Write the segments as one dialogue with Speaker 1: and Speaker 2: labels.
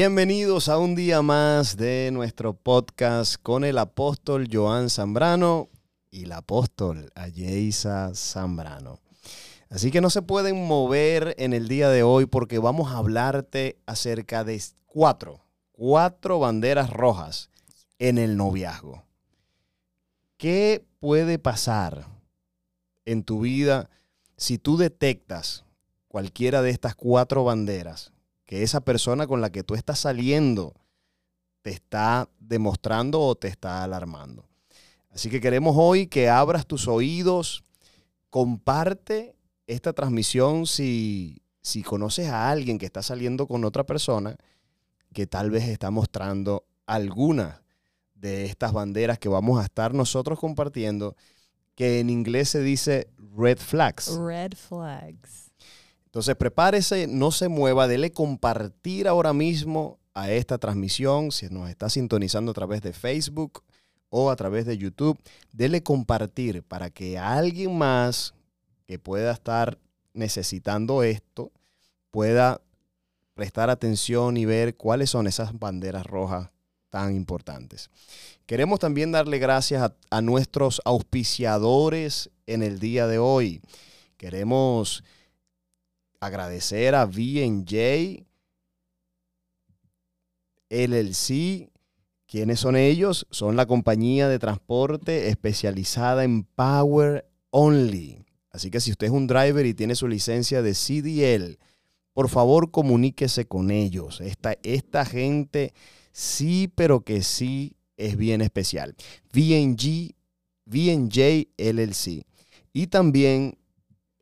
Speaker 1: Bienvenidos a un día más de nuestro podcast con el apóstol Joan Zambrano y la apóstol Ayeisa Zambrano. Así que no se pueden mover en el día de hoy porque vamos a hablarte acerca de cuatro, cuatro banderas rojas en el noviazgo. ¿Qué puede pasar en tu vida si tú detectas cualquiera de estas cuatro banderas que esa persona con la que tú estás saliendo te está demostrando o te está alarmando. Así que queremos hoy que abras tus oídos, comparte esta transmisión si, si conoces a alguien que está saliendo con otra persona que tal vez está mostrando alguna de estas banderas que vamos a estar nosotros compartiendo, que en inglés se dice red flags.
Speaker 2: Red flags.
Speaker 1: Entonces prepárese, no se mueva, dele compartir ahora mismo a esta transmisión, si nos está sintonizando a través de Facebook o a través de YouTube, dele compartir para que alguien más que pueda estar necesitando esto pueda prestar atención y ver cuáles son esas banderas rojas tan importantes. Queremos también darle gracias a, a nuestros auspiciadores en el día de hoy. Queremos agradecer a VJ LLC. ¿Quiénes son ellos? Son la compañía de transporte especializada en Power Only. Así que si usted es un driver y tiene su licencia de CDL, por favor comuníquese con ellos. Esta, esta gente sí, pero que sí es bien especial. VNG, VNJ LLC. Y también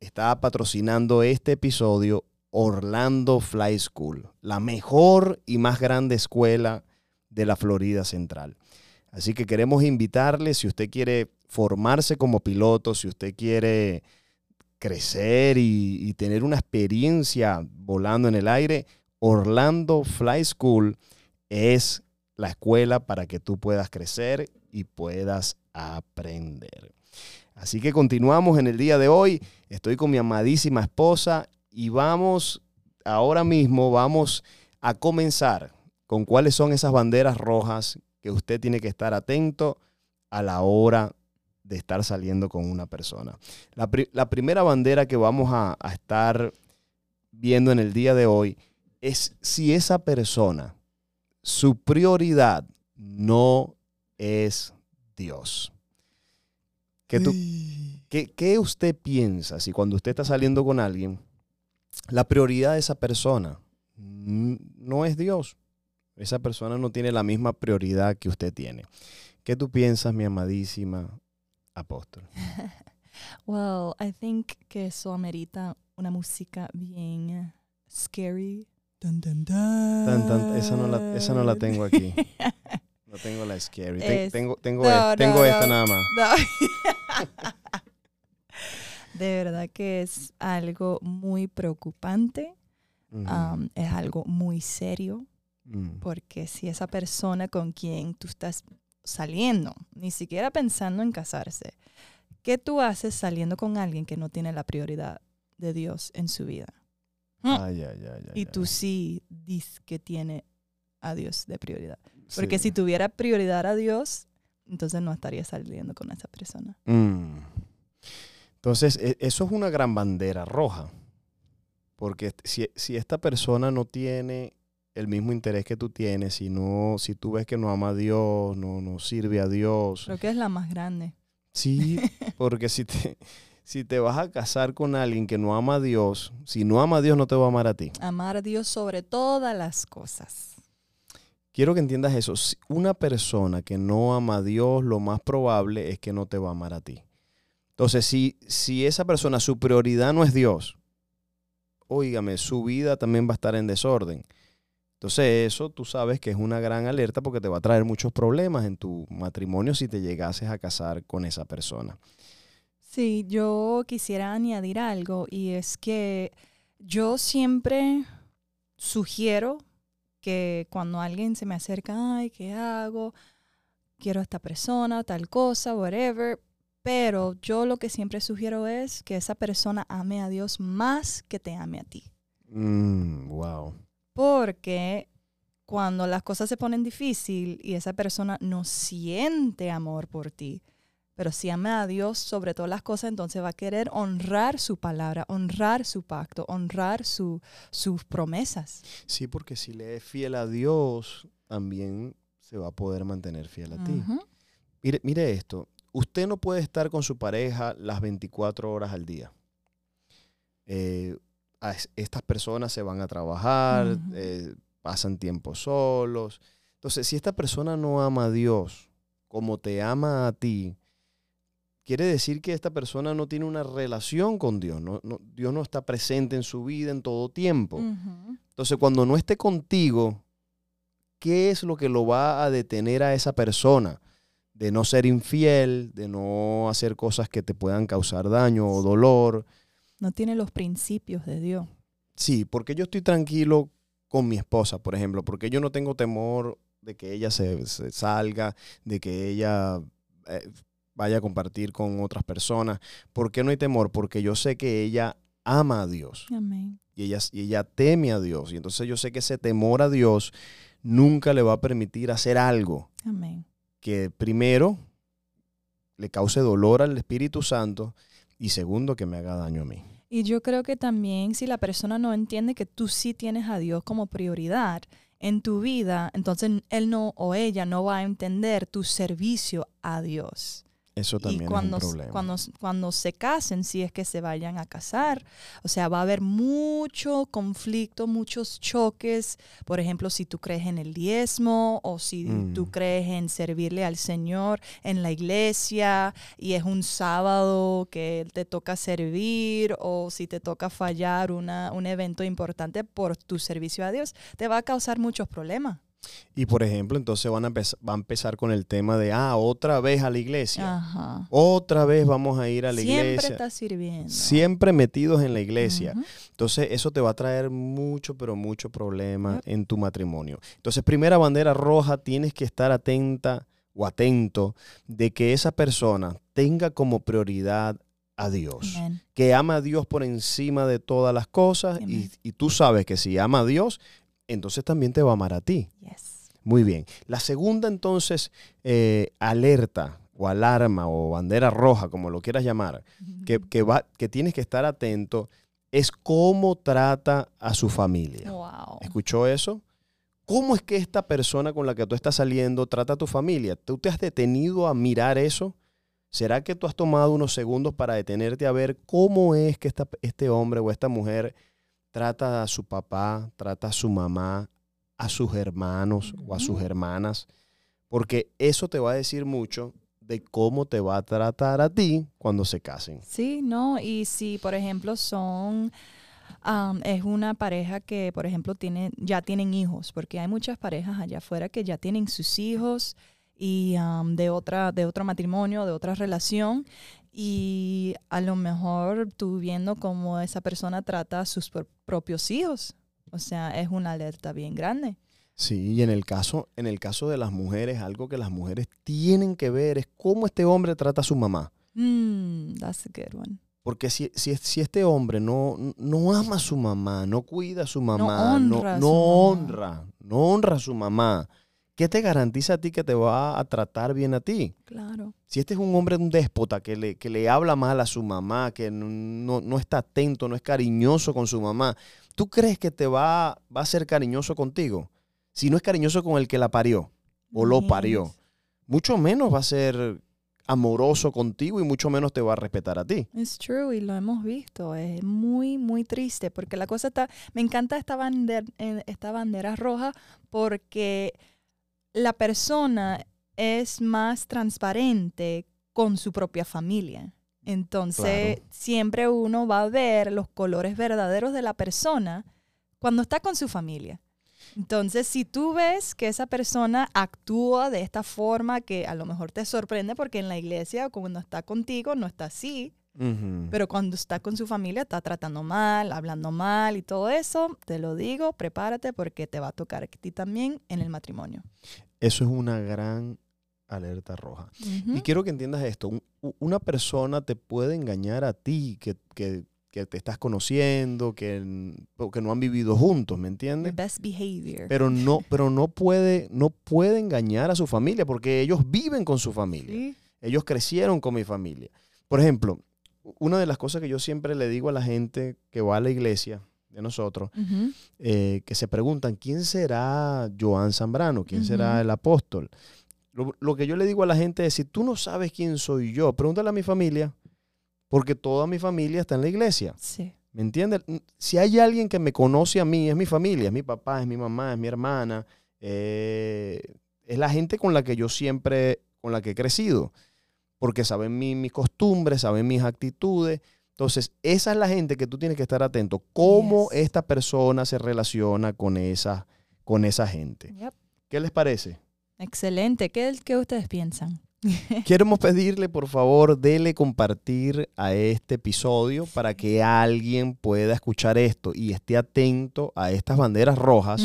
Speaker 1: está patrocinando este episodio Orlando Fly School, la mejor y más grande escuela de la Florida Central. Así que queremos invitarle, si usted quiere formarse como piloto, si usted quiere crecer y, y, tener una experiencia volando en el aire, Orlando Fly School es la escuela para que tú puedas crecer y puedas aprender. Así que continuamos en el día de hoy. Estoy con mi amadísima esposa y vamos, ahora mismo vamos a comenzar con cuáles son esas banderas rojas que usted tiene que estar atento a la hora de estar saliendo con una persona. La, primera bandera que vamos a estar viendo en el día de hoy es si esa persona, su prioridad no es Dios. ¿Qué, tú, qué, ¿Qué usted piensa si cuando usted está saliendo con alguien, la prioridad de esa persona no es Dios? Esa persona no tiene la misma prioridad que usted tiene. ¿Qué tú piensas, mi amadísima apóstol?
Speaker 2: well, I think que eso amerita una música bien scary. Dun, dun, dun.
Speaker 1: Tan, tan, esa, no la, esa no la tengo aquí. No tengo la scary. Es, tengo tengo, no, es, tengo no, esta nada más.
Speaker 2: de verdad que es algo muy preocupante. Uh -huh. um, es algo muy serio. Mm. Porque si esa persona con quien tú estás saliendo, ni siquiera pensando en casarse, ¿qué tú haces saliendo con alguien que no tiene la prioridad de Dios en su vida?
Speaker 1: Ay, ay, ay,
Speaker 2: y tú sí dices que tiene a Dios de prioridad. Porque sí. si tuviera prioridad a Dios, entonces no estaría saliendo con esa persona.
Speaker 1: Mm. Entonces, eso es una gran bandera roja. Porque si, si, esta persona no tiene el mismo interés que tú tienes, si, no, si tú ves que no ama a Dios, no, no sirve a Dios.
Speaker 2: Creo que es la más grande.
Speaker 1: Sí, porque si te, si te vas a casar con alguien que no ama a Dios, si no ama a Dios, no te va a amar a ti.
Speaker 2: Amar a Dios sobre todas las cosas.
Speaker 1: Quiero que entiendas eso. Una persona que no ama a Dios, lo más probable es que no te va a amar a ti. Entonces, si, si esa persona, su prioridad no es Dios, óigame, su vida también va a estar en desorden. Entonces, eso tú sabes que es una gran alerta porque te va a traer muchos problemas en tu matrimonio si te llegases a casar con esa persona.
Speaker 2: Sí, yo quisiera añadir algo y es que yo siempre sugiero que cuando alguien se me acerca, ay, ¿qué hago? Quiero a esta persona, tal cosa, whatever. Pero yo lo que siempre sugiero es que esa persona ame a Dios más que te ame a ti.
Speaker 1: Mm, wow.
Speaker 2: Porque cuando las cosas se ponen difícil y esa persona no siente amor por ti, pero si ama a Dios sobre todas las cosas, entonces va a querer honrar su palabra, honrar su pacto, honrar sus promesas.
Speaker 1: Sí, porque si le es fiel a Dios, también se va a poder mantener fiel a ti. mire, mire esto, usted no puede estar con su pareja las 24 horas al día. Eh, estas personas se van a trabajar, eh, pasan tiempo solos. Entonces, si esta persona no ama a Dios como te ama a ti, quiere decir que esta persona no tiene una relación con Dios. No, Dios no está presente en su vida en todo tiempo. Entonces, cuando no esté contigo, ¿qué es lo que lo va a detener a esa persona? De no ser infiel, de no hacer cosas que te puedan causar daño o dolor.
Speaker 2: No tiene los principios de Dios.
Speaker 1: Sí, porque yo estoy tranquilo con mi esposa, por ejemplo, porque yo no tengo temor de que ella se, salga, de que ella eh, vaya a compartir con otras personas. ¿Por qué no hay temor? Porque yo sé que ella ama a Dios.
Speaker 2: Amén.
Speaker 1: Y ella, y ella teme a Dios. Y entonces yo sé que ese temor a Dios nunca le va a permitir hacer algo
Speaker 2: Amén.
Speaker 1: que primero le cause dolor al Espíritu Santo y segundo que me haga daño a mí.
Speaker 2: Y yo creo que también si la persona no entiende que tú sí tienes a Dios como prioridad en tu vida, entonces él no o ella no va a entender tu servicio a Dios.
Speaker 1: Eso también
Speaker 2: y cuando,
Speaker 1: es un problema.
Speaker 2: Cuando, cuando se casen, si es que se vayan a casar, o sea, va a haber mucho conflicto, muchos choques. Por ejemplo, si tú crees en el diezmo o si tú mm. crees en servirle al Señor en la iglesia y es un sábado que te toca servir o si te toca fallar una, un evento importante por tu servicio a Dios, te va a causar muchos problemas.
Speaker 1: Y por ejemplo, entonces van a va a empezar con el tema de, ah, otra vez a la iglesia. Otra vez vamos a ir a la iglesia.
Speaker 2: Siempre está sirviendo.
Speaker 1: Siempre metidos en la iglesia. Entonces eso te va a traer mucho, pero mucho problema en tu matrimonio. Entonces, primera bandera roja, tienes que estar atenta o atento de que esa persona tenga como prioridad a Dios. Que ama a Dios por encima de todas las cosas y, y, tú sabes que si ama a Dios, entonces también te va a amar a ti. Muy bien. La segunda entonces eh, alerta o alarma o bandera roja, como lo quieras llamar, que, va, que tienes que estar atento, es cómo trata a su familia. ¿Escuchó eso? ¿Cómo es que esta persona con la que tú estás saliendo trata a tu familia? ¿Tú te has detenido a mirar eso? ¿Será que tú has tomado unos segundos para detenerte a ver cómo es que este hombre o esta mujer trata a su papá, trata a su mamá, a sus hermanos o a sus hermanas, porque eso te va a decir mucho de cómo te va a tratar a ti cuando se casen.
Speaker 2: Sí, no, y si por ejemplo son, es una pareja que por ejemplo tiene, ya tienen hijos, porque hay muchas parejas allá afuera que ya tienen sus hijos y de, otra, de otro matrimonio, de otra relación, y a lo mejor tú viendo cómo esa persona trata a sus propios hijos. O sea, es una alerta bien grande.
Speaker 1: Sí, y en el caso, en el caso de las mujeres, algo que las mujeres tienen que ver es cómo este hombre trata a su mamá.
Speaker 2: Mm, that's a good one.
Speaker 1: Porque si, si, si, este hombre no, no ama a su mamá, no cuida a su mamá, no honra, no, honra, no honra a su mamá, ¿qué te garantiza a ti que te va a tratar bien a ti?
Speaker 2: Claro.
Speaker 1: Si este es un hombre, un déspota, que le, que le habla mal a su mamá, que no, no, está atento, no es cariñoso con su mamá, ¿tú crees que te va, va a ser cariñoso contigo? Si no es cariñoso con el que la parió o lo parió, mucho menos va a ser amoroso contigo y mucho menos te va a respetar a ti.
Speaker 2: Es true y lo hemos visto. Es muy, muy triste porque la cosa está. Me encanta esta bandera, eh, esta bandera roja porque la persona es más transparente con su propia familia. Entonces, siempre uno va a ver los colores verdaderos de la persona cuando está con su familia. Entonces, si tú ves que esa persona actúa de esta forma que a lo mejor te sorprende porque en la iglesia cuando está contigo no está así, pero cuando está con su familia está tratando mal, hablando mal y todo eso, te lo digo, prepárate porque te va a tocar a ti también en el matrimonio.
Speaker 1: Eso es una gran alerta roja. Y quiero que entiendas esto. una persona te puede engañar a ti, que, que te estás conociendo, que, que no han vivido juntos, ¿me entiendes?
Speaker 2: best behavior.
Speaker 1: Pero no, pero no puede, no puede engañar a su familia porque ellos viven con su familia. Ellos crecieron con mi familia. Por ejemplo, una de las cosas que yo siempre le digo a la gente que va a la iglesia de nosotros, eh, que se preguntan, ¿quién será Joan Zambrano? ¿Quién será el apóstol? Lo, que yo le digo a la gente es, si tú no sabes quién soy yo, pregúntale a mi familia, porque toda mi familia está en la iglesia.
Speaker 2: Sí.
Speaker 1: ¿Me entiendes? Si hay alguien que me conoce a mí, es mi familia, es mi papá, es mi mamá, es mi hermana, eh, es la gente con la que yo siempre, con la que he crecido, porque saben mis costumbres, saben mis actitudes. Entonces, esa es la gente que tú tienes que estar atento, cómo esta persona se relaciona con esa, con esa gente. ¿Qué les parece?
Speaker 2: Excelente. ¿Qué, ¿Qué ustedes piensan?
Speaker 1: Queremos pedirle, por favor, dele compartir a este episodio para que alguien pueda escuchar esto y esté atento a estas banderas rojas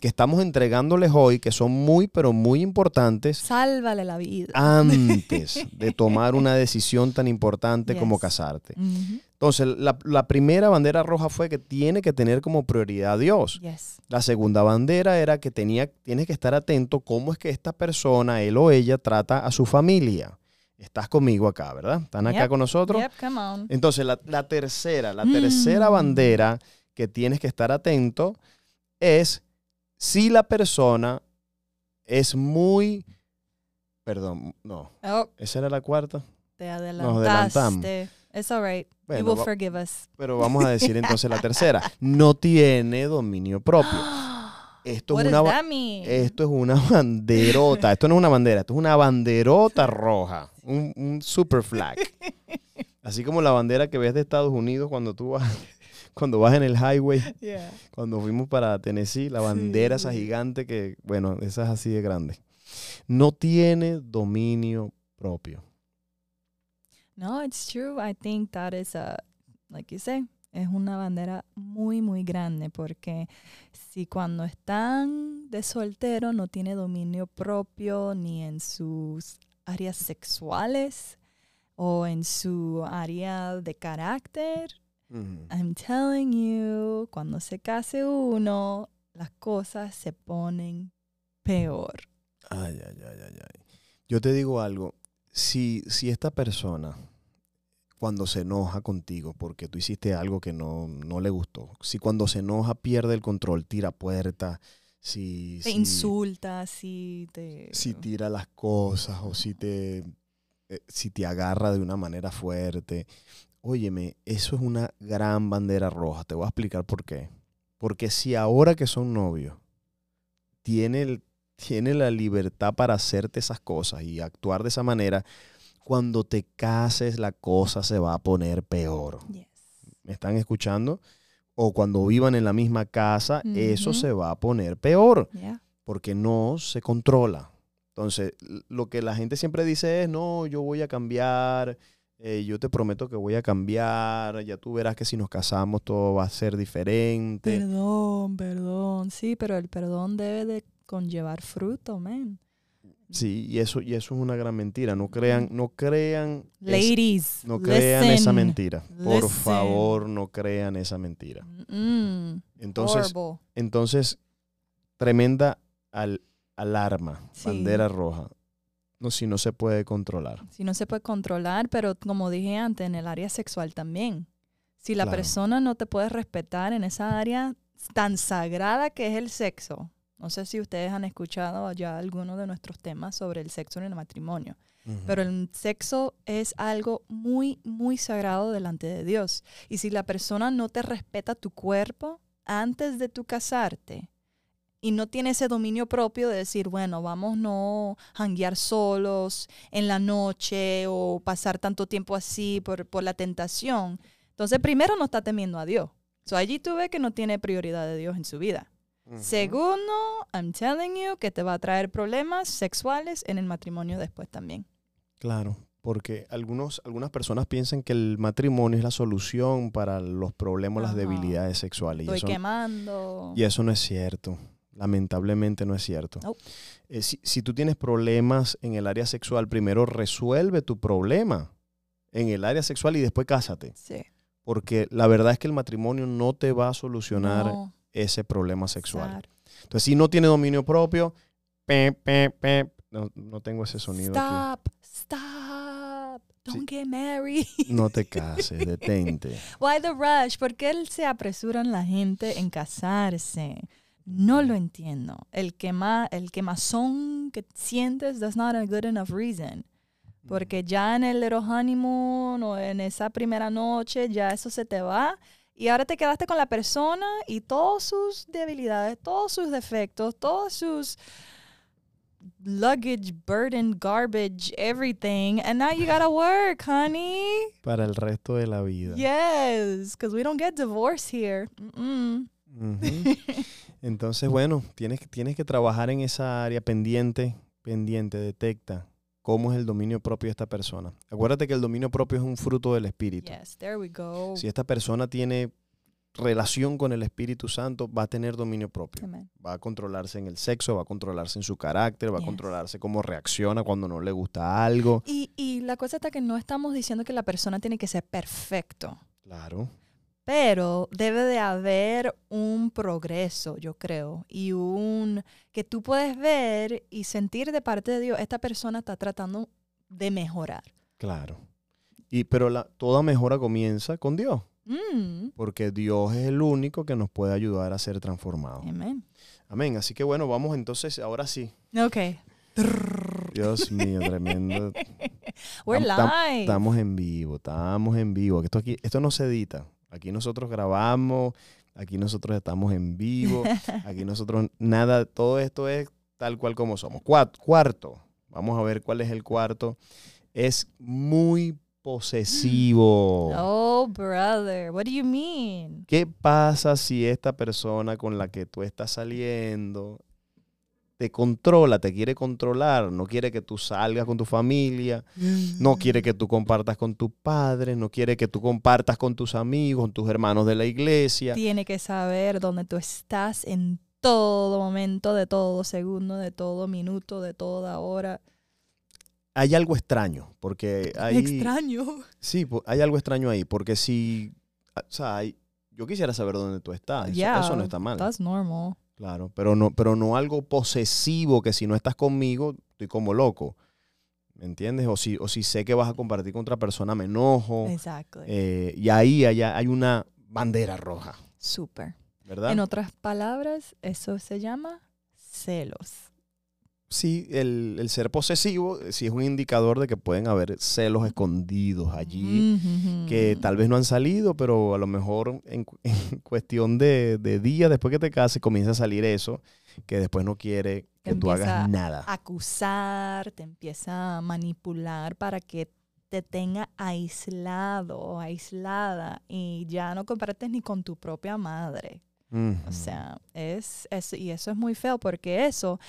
Speaker 1: que estamos entregándoles hoy, que son muy, pero muy importantes.
Speaker 2: Sálvale la vida.
Speaker 1: Antes de tomar una decisión tan importante como casarte. Entonces, la, primera bandera roja fue que tiene que tener como prioridad a Dios. La segunda bandera era que tenía, tiene que estar atento cómo es que esta persona, él o ella, trata a su familia. Estás conmigo acá, ¿verdad? ¿Están acá con nosotros? Entonces, la, tercera, la tercera mm. bandera que tienes que estar atento es si la persona es muy... Perdón, no. Oh. ¿Esa era la cuarta?
Speaker 2: Te adelantaste. Nos adelantamos. It's all right. you will forgive us.
Speaker 1: Pero vamos a decir entonces la tercera. No tiene dominio propio. Esto es, una, esto es una banderota. Esto no es una bandera, esto es una banderota roja. Un, super flag. Así como la bandera que ves de Estados Unidos cuando tú vas, cuando vas en el highway. Cuando fuimos para Tennessee, la bandera esa gigante que, bueno, esa es así de grande. No tiene dominio propio.
Speaker 2: No, it's true. I think that is a, like you say, es una bandera muy, muy grande porque si cuando están de soltero no tiene dominio propio ni en sus áreas sexuales o en su área de carácter, I'm telling you, cuando se case uno, las cosas se ponen peor.
Speaker 1: Ay, ay, ay, ay, ay. Yo te digo algo, si, si esta persona cuando se enoja contigo porque tú hiciste algo que no, le gustó. Si cuando se enoja pierde el control, tira puertas, si...
Speaker 2: Te insulta, si te...
Speaker 1: Si tira las cosas o si te, eh, si te agarra de una manera fuerte. Óyeme, eso es una gran bandera roja. Te voy a explicar por qué. Porque si ahora que son novios, tiene, tiene la libertad para hacerte esas cosas y actuar de esa manera, cuando te cases la cosa se va a poner peor. ¿Me están escuchando? O cuando vivan en la misma casa, eso se va a poner peor. Porque no se controla. Entonces, lo que la gente siempre dice es, no, yo voy a cambiar, eh, yo te prometo que voy a cambiar, ya tú verás que si nos casamos todo va a ser diferente.
Speaker 2: Perdón, perdón, sí, pero el perdón debe de conllevar fruto, man.
Speaker 1: Sí, y eso, y eso es una gran mentira. No crean, no crean.
Speaker 2: Ladies.
Speaker 1: no crean esa mentira. Por favor, no crean esa mentira. entonces, entonces, tremenda alarma, bandera roja. No, si no se puede controlar.
Speaker 2: Si no se puede controlar, pero como dije antes, en el área sexual también. Si la persona no te puede respetar en esa área tan sagrada que es el sexo, no sé si ustedes han escuchado ya algunos de nuestros temas sobre el sexo en el matrimonio, pero el sexo es algo muy, muy sagrado delante de Dios. Y si la persona no te respeta tu cuerpo antes de tu casarte, y no tiene ese dominio propio de decir, bueno, vamos no hanguear solos en la noche o pasar tanto tiempo así por, por la tentación. Entonces, primero no está temiendo a Dios. So, allí tú ves que no tiene prioridad de Dios en su vida. Segundo, I'm telling you que te va a traer problemas sexuales en el matrimonio después también.
Speaker 1: Claro, porque algunos, algunas personas piensan que el matrimonio es la solución para los problemas, las debilidades sexuales.
Speaker 2: Estoy quemando.
Speaker 1: Y eso no es cierto. Lamentablemente no es cierto. Eh, si, si, tú tienes problemas en el área sexual, primero resuelve tu problema en el área sexual y después cásate.
Speaker 2: Sí
Speaker 1: porque la verdad es que el matrimonio no te va a solucionar ese problema sexual. Entonces, si no tiene dominio propio, no, tengo ese sonido
Speaker 2: stop, Stop, Don't get married.
Speaker 1: No te cases, detente.
Speaker 2: Why the rush? ¿Por qué se apresuran la gente en casarse? No lo entiendo. El que más, el quemazón que sientes, that's not a good enough reason. Porque ya en el little honeymoon o en esa primera noche, ya eso se te va. Y ahora te quedaste con la persona y todas sus debilidades, todos sus defectos, todos sus luggage, burden, garbage, everything. And now you gotta work, honey.
Speaker 1: Para el resto de la vida.
Speaker 2: Yes, because we don't get divorced here.
Speaker 1: Entonces, bueno, tienes, tienes que trabajar en esa área pendiente, pendiente, detecta cómo es el dominio propio de esta persona. Acuérdate que el dominio propio es un fruto del Espíritu.
Speaker 2: Yes, there we go.
Speaker 1: Si esta persona tiene relación con el Espíritu Santo, va a tener dominio propio. Va a controlarse en el sexo, va a controlarse en su carácter, va a controlarse cómo reacciona cuando no le gusta algo.
Speaker 2: Y, y la cosa está que no estamos diciendo que la persona tiene que ser perfecto.
Speaker 1: Claro.
Speaker 2: Pero debe de haber un progreso, yo creo, y un que tú puedes ver y sentir de parte de Dios, esta persona está tratando de mejorar.
Speaker 1: Claro. Y pero la, toda mejora comienza con Dios.
Speaker 2: Mm.
Speaker 1: Porque Dios es el único que nos puede ayudar a ser transformados.
Speaker 2: Amén.
Speaker 1: Amén. Así que bueno, vamos entonces, ahora sí.
Speaker 2: Ok.
Speaker 1: Dios mío, tremendo.
Speaker 2: We're live.
Speaker 1: Estamos en vivo, estamos en vivo. Esto aquí, esto no se edita. Aquí nosotros grabamos, aquí nosotros estamos en vivo, aquí nosotros nada, todo esto es tal cual como somos. Cuarto, vamos a ver cuál es el cuarto. Es muy posesivo.
Speaker 2: Oh, brother, what do you mean?
Speaker 1: ¿Qué pasa si esta persona con la que tú estás saliendo te controla, te quiere controlar, no quiere que tú salgas con tu familia, no quiere que tú compartas con tus padres, no quiere que tú compartas con tus amigos, con tus hermanos de la iglesia.
Speaker 2: Tiene que saber dónde tú estás en todo momento, de todo segundo, de todo minuto, de toda hora.
Speaker 1: Hay algo extraño, porque hay...
Speaker 2: Extraño.
Speaker 1: Sí, hay algo extraño ahí, porque si... O sea, yo quisiera saber dónde tú estás. eso, no está mal.
Speaker 2: That's normal.
Speaker 1: Claro, pero no, pero no algo posesivo que si no estás conmigo, estoy como loco. ¿Me entiendes? O si, o si sé que vas a compartir con otra persona, me enojo.
Speaker 2: Exacto.
Speaker 1: Eh, y ahí allá hay una bandera roja.
Speaker 2: Súper.
Speaker 1: ¿Verdad?
Speaker 2: En otras palabras, eso se llama celos
Speaker 1: sí, el, ser posesivo sí es un indicador de que pueden haber celos escondidos allí, que tal vez no han salido, pero a lo mejor en, cuestión de, de días después que te cases comienza a salir eso, que después no quiere que tú hagas nada.
Speaker 2: A acusar, te empieza a manipular para que te tenga aislado o aislada y ya no compartes ni con tu propia madre. O sea, es, es, y eso es muy feo porque eso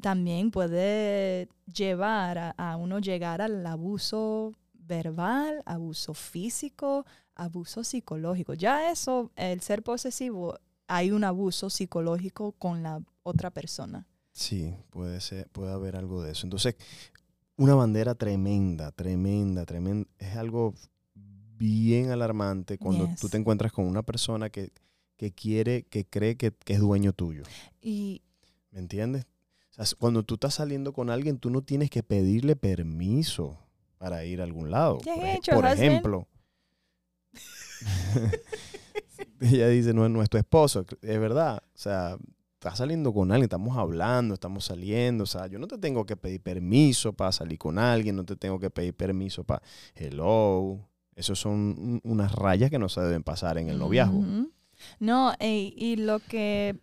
Speaker 2: también puede llevar a, uno llegar al abuso verbal, abuso físico, abuso psicológico. Ya eso, el ser posesivo, hay un abuso psicológico con la otra persona.
Speaker 1: Sí, puede ser, puede haber algo de eso. Entonces, una bandera tremenda, tremenda, tremenda. Es algo bien alarmante cuando tú te encuentras con una persona que, quiere, que cree que, que, es dueño tuyo.
Speaker 2: Y,
Speaker 1: ¿Me entiendes? Cuando tú estás saliendo con alguien, tú no tienes que pedirle permiso para ir a algún lado. por, ejemplo, ella dice, no es nuestro esposo, es verdad. O sea, estás saliendo con alguien, estamos hablando, estamos saliendo. O sea, yo no te tengo que pedir permiso para salir con alguien, no te tengo que pedir permiso para hello. Esas son unas rayas que no se deben pasar en el noviazgo.
Speaker 2: No, y lo que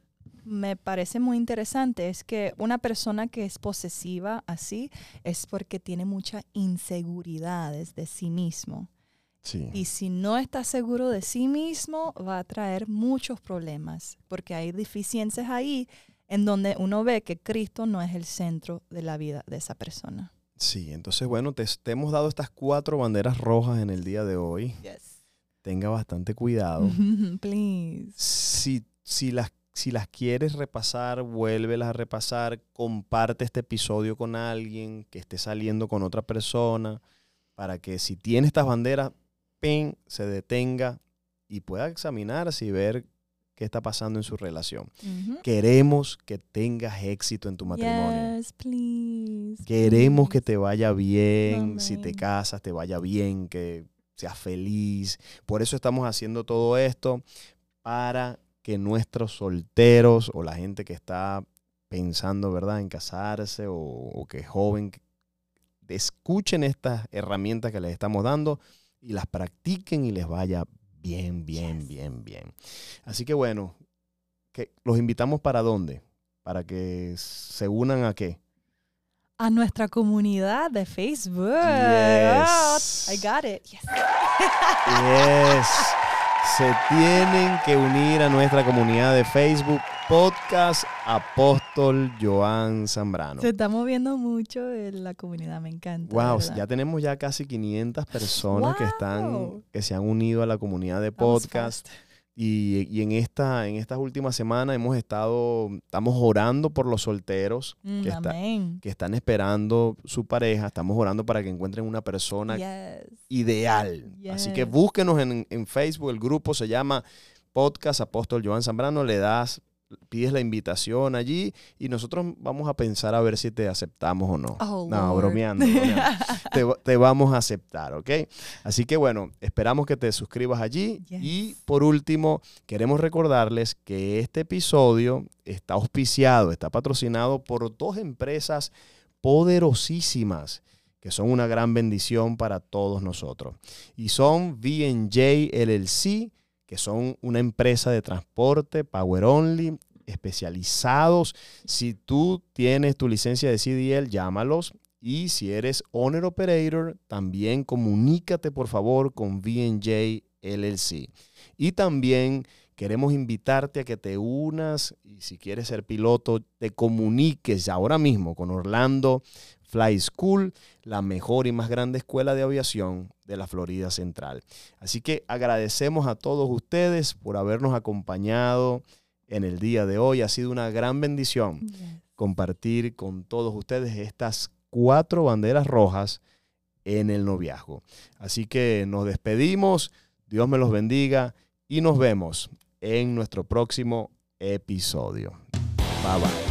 Speaker 2: me parece muy interesante es que una persona que es posesiva así es porque tiene muchas inseguridades de sí mismo. Y si no está seguro de sí mismo, va a traer muchos problemas, porque hay deficiencias ahí en donde uno ve que Cristo no es el centro de la vida de esa persona.
Speaker 1: Sí, entonces bueno, te, hemos dado estas cuatro banderas rojas en el día de hoy. Tenga bastante cuidado.
Speaker 2: Please.
Speaker 1: Si, si las si las quieres repasar, vuélvelas a repasar, comparte este episodio con alguien que esté saliendo con otra persona, para que si tiene estas banderas, pen, se detenga y pueda examinarse y ver qué está pasando en su relación. Queremos que tengas éxito en tu matrimonio.
Speaker 2: Yes, please,
Speaker 1: Queremos que te vaya bien, si te casas, te vaya bien, que seas feliz. Por eso estamos haciendo todo esto, para que nuestros solteros o la gente que está pensando, ¿verdad?, en casarse o, que es joven, escuchen estas herramientas que les estamos dando y las practiquen y les vaya bien, bien, bien, bien. Así que bueno, que los invitamos para dónde? Para que se unan a qué?
Speaker 2: A nuestra comunidad de Facebook. Yes. I got it. Yes.
Speaker 1: yes. Se tienen que unir a nuestra comunidad de Facebook Podcast Apóstol Joan Zambrano.
Speaker 2: Se está moviendo mucho en la comunidad, me encanta.
Speaker 1: Wow, ya tenemos ya casi 500 personas que están que se han unido a la comunidad de podcast. Y, en, esta, en estas últimas semanas hemos estado, estamos orando por los solteros
Speaker 2: mm,
Speaker 1: que, que, están esperando su pareja. Estamos orando para que encuentren una persona ideal. Así que búsquenos en, en Facebook. El grupo se llama Podcast Apóstol Joan Zambrano. Le das pides la invitación allí y nosotros vamos a pensar a ver si te aceptamos o no.
Speaker 2: Oh,
Speaker 1: no, bromeando. te, vamos a aceptar, ¿ok? Así que bueno, esperamos que te suscribas allí. Y por último, queremos recordarles que este episodio está auspiciado, está patrocinado por dos empresas poderosísimas que son una gran bendición para todos nosotros. Y son VJ LLC que son una empresa de transporte, Power Only, especializados. Si tú tienes tu licencia de CDL, llámalos. Y si eres Owner Operator, también comunícate por favor con VJ LLC. Y también queremos invitarte a que te unas y si quieres ser piloto, te comuniques ahora mismo con Orlando Fly School, la mejor y más grande escuela de aviación de la Florida Central. Así que agradecemos a todos ustedes por habernos acompañado en el día de hoy. Ha sido una gran bendición compartir con todos ustedes estas cuatro banderas rojas en el noviazgo. Así que nos despedimos, Dios me los bendiga y nos vemos en nuestro próximo episodio. Bye bye.